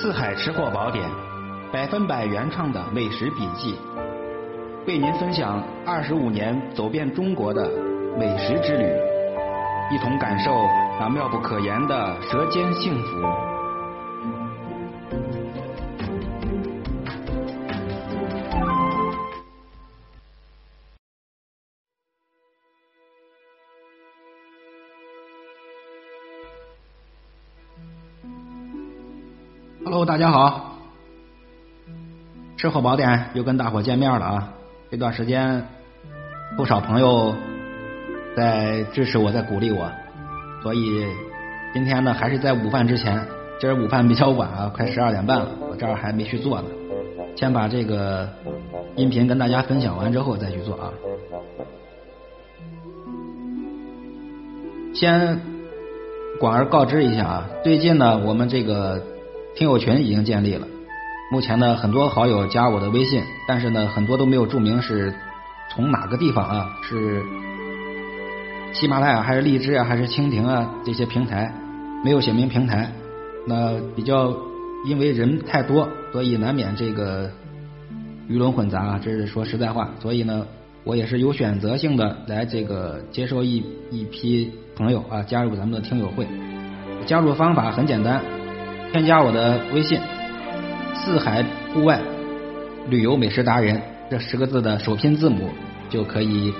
四海吃货宝典，百分百原创的美食笔记，为您分享二十五年走遍中国的美食之旅，一同感受那妙不可言的舌尖幸福。Hello，大家好，吃货宝典又跟大伙见面了啊！这段时间不少朋友在支持我，在鼓励我，所以今天呢还是在午饭之前。今儿午饭比较晚啊，快十二点半了，我这儿还没去做呢。先把这个音频跟大家分享完之后再去做啊。先广而告知一下啊，最近呢我们这个。听友群已经建立了，目前呢很多好友加我的微信，但是呢很多都没有注明是从哪个地方啊，是喜马拉雅还是荔枝啊还是蜻蜓啊这些平台，没有写明平台，那比较因为人太多，所以难免这个鱼龙混杂啊，这是说实在话，所以呢我也是有选择性的来这个接受一一批朋友啊加入咱们的听友会，加入方法很简单。添加我的微信“四海户外旅游美食达人”这十个字的首拼字母就可以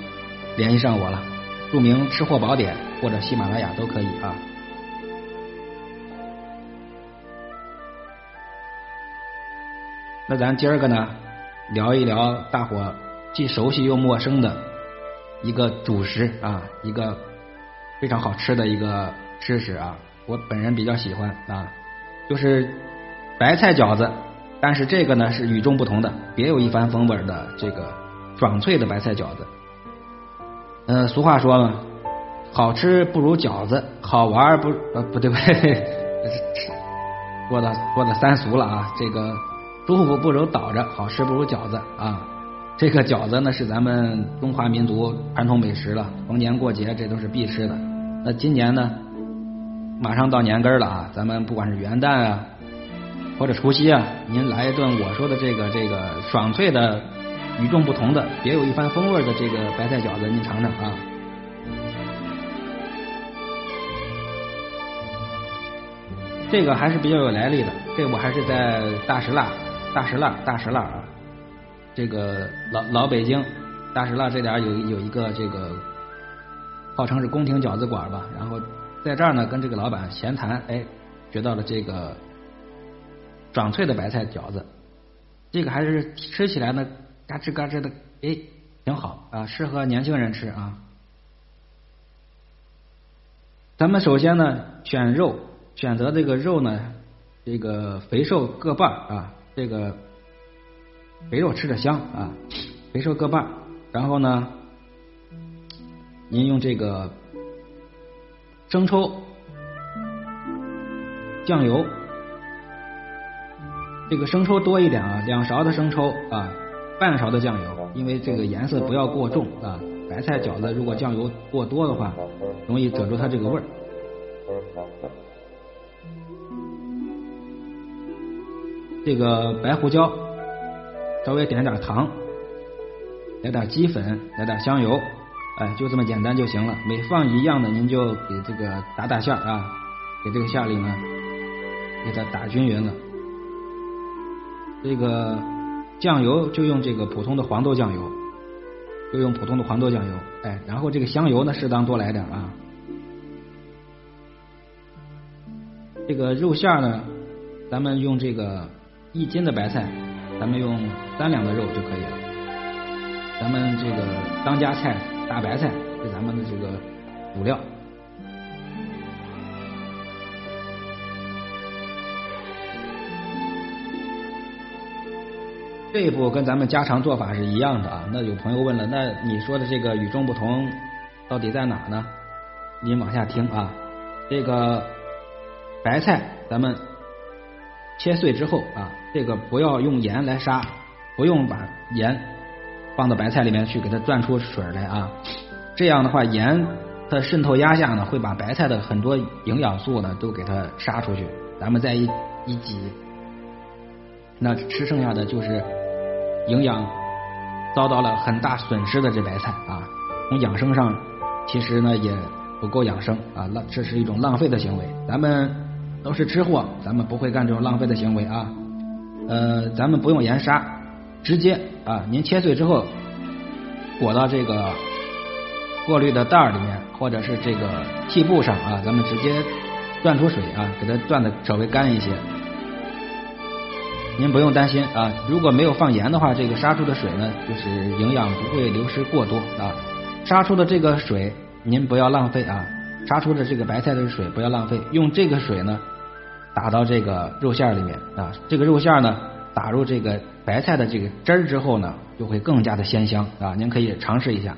联系上我了，注明“吃货宝典”或者喜马拉雅都可以啊。那咱今儿个呢，聊一聊大伙既熟悉又陌生的一个主食啊，一个非常好吃的一个吃食啊，我本人比较喜欢啊。就是白菜饺子，但是这个呢是与众不同的，别有一番风味的这个爽脆的白菜饺子。呃，俗话说嘛，好吃不如饺子，好玩不呃不对不对，说的说的三俗了啊。这个舒服不如倒着，好吃不如饺子啊。这个饺子呢是咱们中华民族传统美食了，逢年过节这都是必吃的。那今年呢？马上到年根了啊！咱们不管是元旦啊，或者除夕啊，您来一顿我说的这个这个爽脆的、与众不同的、别有一番风味的这个白菜饺子，您尝尝啊！这个还是比较有来历的，这我还是在大石蜡、大石蜡、大石蜡啊，这个老老北京大石蜡这点有有一个这个号称是宫廷饺子馆吧，然后。在这儿呢，跟这个老板闲谈，哎，学到了这个爽脆的白菜饺子，这个还是吃起来呢，嘎吱嘎吱的，哎，挺好啊，适合年轻人吃啊。咱们首先呢，选肉，选择这个肉呢，这个肥瘦各半啊，这个肥肉吃着香啊，肥瘦各半，然后呢，您用这个。生抽、酱油，这个生抽多一点啊，两勺的生抽啊，半勺的酱油，因为这个颜色不要过重啊。白菜饺子如果酱油过多的话，容易遮住它这个味儿。这个白胡椒，稍微点点糖，来点鸡粉，来点香油。哎，就这么简单就行了。每放一样的，您就给这个打打馅啊，给这个馅里呢，给它打均匀了。这个酱油就用这个普通的黄豆酱油，就用普通的黄豆酱油。哎，然后这个香油呢，适当多来点啊。这个肉馅呢，咱们用这个一斤的白菜，咱们用三两的肉就可以了。咱们这个当家菜。大白菜是咱们的这个主料，这一步跟咱们家常做法是一样的啊。那有朋友问了，那你说的这个与众不同到底在哪呢？您往下听啊。这个白菜咱们切碎之后啊，这个不要用盐来杀，不用把盐。放到白菜里面去，给它攥出水来啊！这样的话，盐的渗透压下呢，会把白菜的很多营养素呢都给它杀出去。咱们再一一挤，那吃剩下的就是营养遭到了很大损失的这白菜啊。从养生上，其实呢也不够养生啊，浪这是一种浪费的行为。咱们都是吃货，咱们不会干这种浪费的行为啊。呃，咱们不用盐杀，直接啊，您切碎之后裹到这个过滤的袋儿里面，或者是这个屉布上啊，咱们直接攥出水啊，给它攥的稍微干一些。您不用担心啊，如果没有放盐的话，这个杀出的水呢，就是营养不会流失过多啊。杀出的这个水您不要浪费啊，杀出的这个白菜的水不要浪费，用这个水呢打到这个肉馅里面啊，这个肉馅呢打入这个白菜的这个汁儿之后呢，就会更加的鲜香啊。您可以尝试一下，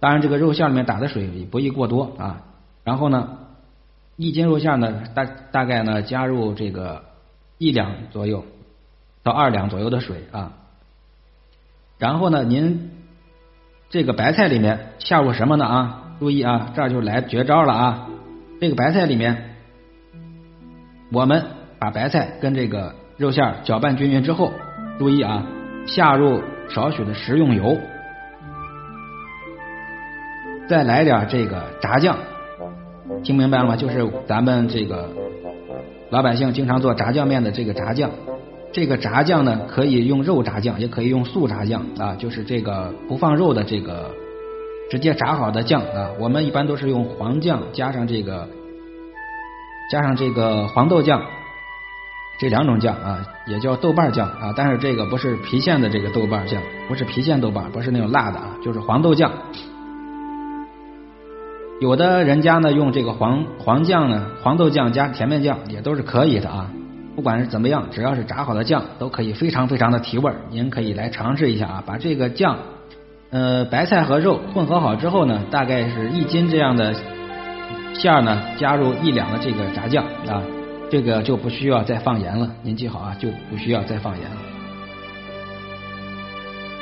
当然这个肉馅里面打的水也不宜过多啊。然后呢，一斤肉馅呢大大概呢加入这个一两左右。到二两左右的水啊，然后呢，您这个白菜里面下入什么呢啊？注意啊，这就来绝招了啊！这个白菜里面，我们把白菜跟这个肉馅搅拌均匀之后，注意啊，下入少许的食用油，再来点这个炸酱，听明白了吗？就是咱们这个老百姓经常做炸酱面的这个炸酱。这个炸酱呢，可以用肉炸酱，也可以用素炸酱啊，就是这个不放肉的这个直接炸好的酱啊。我们一般都是用黄酱加上这个加上这个黄豆酱这两种酱啊，也叫豆瓣酱啊。但是这个不是郫县的这个豆瓣酱，不是郫县豆瓣，不是那种辣的啊，就是黄豆酱。有的人家呢用这个黄黄酱呢，黄豆酱加甜面酱也都是可以的啊。不管是怎么样，只要是炸好的酱，都可以非常非常的提味儿。您可以来尝试一下啊，把这个酱，呃，白菜和肉混合好之后呢，大概是一斤这样的馅儿呢，加入一两的这个炸酱啊，这个就不需要再放盐了。您记好啊，就不需要再放盐了。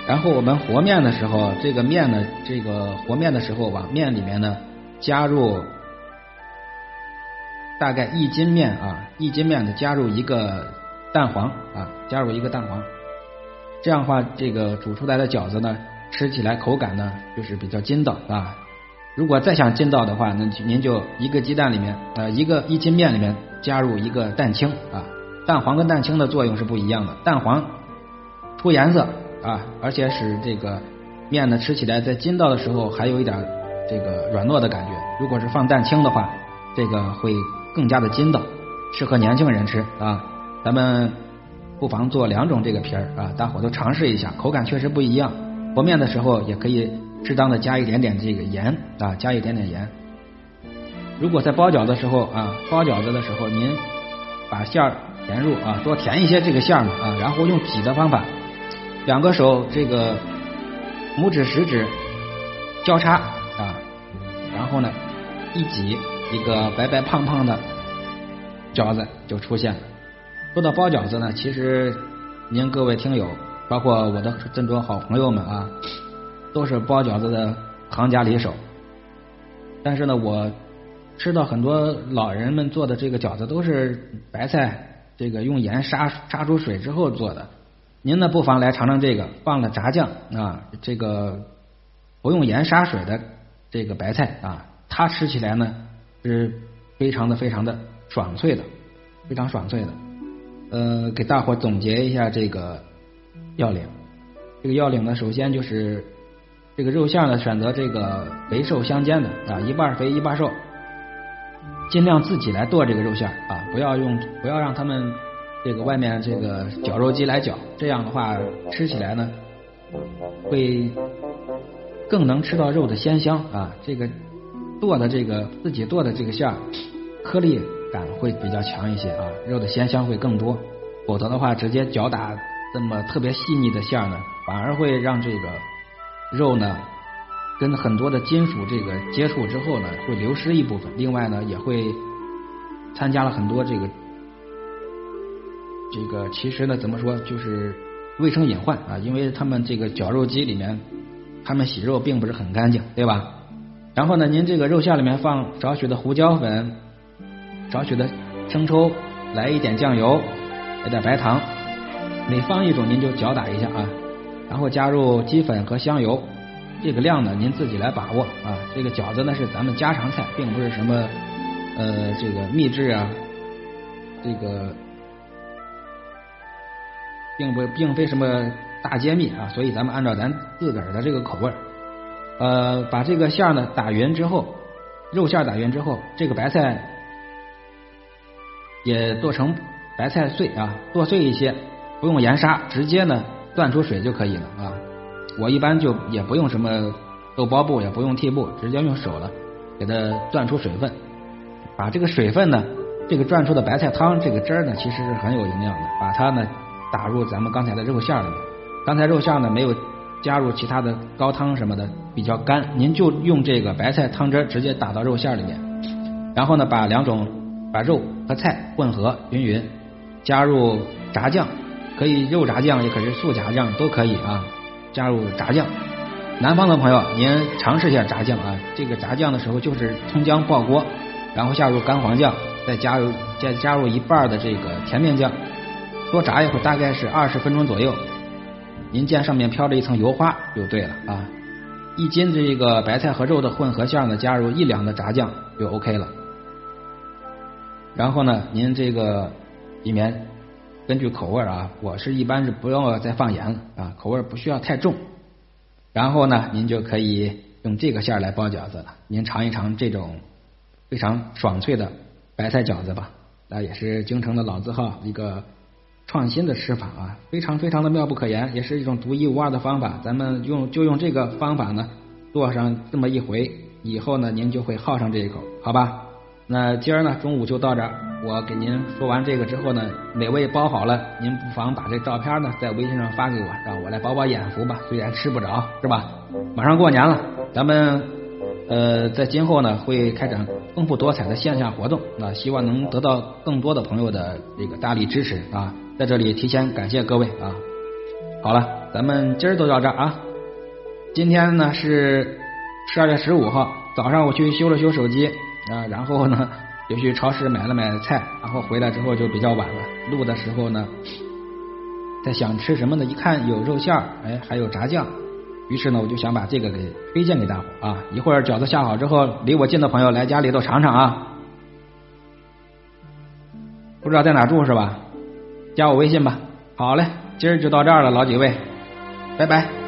然后我们和面的时候，这个面呢，这个和面的时候，往面里面呢加入。大概一斤面啊，一斤面的加入一个蛋黄啊，加入一个蛋黄，这样的话，这个煮出来的饺子呢，吃起来口感呢就是比较筋道啊。如果再想筋道的话，那您就一个鸡蛋里面呃一个一斤面里面加入一个蛋清啊，蛋黄跟蛋清的作用是不一样的，蛋黄出颜色啊，而且使这个面呢吃起来在筋道的时候还有一点这个软糯的感觉。如果是放蛋清的话，这个会。更加的筋道，适合年轻人吃啊！咱们不妨做两种这个皮儿啊，大伙都尝试一下，口感确实不一样。和面的时候也可以适当的加一点点这个盐啊，加一点点盐。如果在包饺子的时候啊，包饺子的时候，您把馅儿填入啊，多填一些这个馅儿嘛啊，然后用挤的方法，两个手这个拇指食指交叉啊，然后呢一挤。一个白白胖胖的饺子就出现了。说到包饺子呢，其实您各位听友，包括我的这么多好朋友们啊，都是包饺子的行家里手。但是呢，我吃到很多老人们做的这个饺子都是白菜这个用盐杀杀出水之后做的。您呢，不妨来尝尝这个放了炸酱啊，这个不用盐杀水的这个白菜啊，它吃起来呢。是非常的非常的爽脆的，非常爽脆的。呃，给大伙总结一下这个要领。这个要领呢，首先就是这个肉馅呢，选择这个肥瘦相间的啊，一半肥一半瘦，尽量自己来剁这个肉馅儿啊，不要用不要让他们这个外面这个绞肉机来绞，这样的话吃起来呢会更能吃到肉的鲜香啊，这个。剁的这个自己剁的这个馅儿，颗粒感会比较强一些啊，肉的鲜香会更多。否则的话，直接搅打这么特别细腻的馅儿呢，反而会让这个肉呢跟很多的金属这个接触之后呢，会流失一部分。另外呢，也会参加了很多这个这个其实呢，怎么说就是卫生隐患啊，因为他们这个绞肉机里面，他们洗肉并不是很干净，对吧？然后呢，您这个肉馅里面放少许的胡椒粉，少许的生抽，来一点酱油，来点白糖，每放一种您就搅打一下啊，然后加入鸡粉和香油，这个量呢您自己来把握啊。这个饺子呢是咱们家常菜，并不是什么呃这个秘制啊，这个并不并非什么大揭秘啊，所以咱们按照咱自个儿的这个口味，呃，把这个馅儿呢打匀之后，肉馅打匀之后，这个白菜也剁成白菜碎啊，剁碎一些。不用盐杀，直接呢断出水就可以了啊！我一般就也不用什么豆包布，也不用屉布，直接用手了，给它攥出水分。把这个水分呢，这个攥出的白菜汤这个汁儿呢，其实是很有营养的。把它呢打入咱们刚才的肉馅儿里面。刚才肉馅呢没有加入其他的高汤什么的，比较干，您就用这个白菜汤汁儿直接打到肉馅儿里面。然后呢，把两种把肉和菜混合匀匀，加入炸酱。可以肉炸酱，也可是素炸酱，都可以啊。加入炸酱，南方的朋友您尝试一下炸酱啊。这个炸酱的时候就是葱姜爆锅，然后下入干黄酱，再加入再加入一半的这个甜面酱，多炸一会儿，大概是二十分钟左右。您见上面飘着一层油花就对了啊。一斤这个白菜和肉的混合馅呢，加入一两的炸酱就 OK 了。然后呢，您这个里面。根据口味啊，我是一般是不要再放盐了啊，口味不需要太重。然后呢，您就可以用这个馅儿来包饺子了。您尝一尝这种非常爽脆的白菜饺子吧，那也是京城的老字号一个创新的吃法啊，非常非常的妙不可言，也是一种独一无二的方法。咱们用就用这个方法呢，做上这么一回，以后呢，您就会好上这一口，好吧？那今儿呢，中午就到这儿。我给您说完这个之后呢，美味包好了，您不妨把这照片呢在微信上发给我，让我来饱饱眼福吧。虽然吃不着，是吧？马上过年了，咱们呃在今后呢会开展丰富多彩的线下活动，那希望能得到更多的朋友的这个大力支持啊！在这里提前感谢各位啊！好了，咱们今儿就到这儿啊。今天呢是十二月十五号早上，我去修了修手机。啊，然后呢，又去超市买了买菜，然后回来之后就比较晚了。录的时候呢，在想吃什么呢？一看有肉馅儿，哎，还有炸酱，于是呢，我就想把这个给推荐给大伙啊。一会儿饺子下好之后，离我近的朋友来家里头尝尝啊。不知道在哪住是吧？加我微信吧。好嘞，今儿就到这儿了，老几位，拜拜。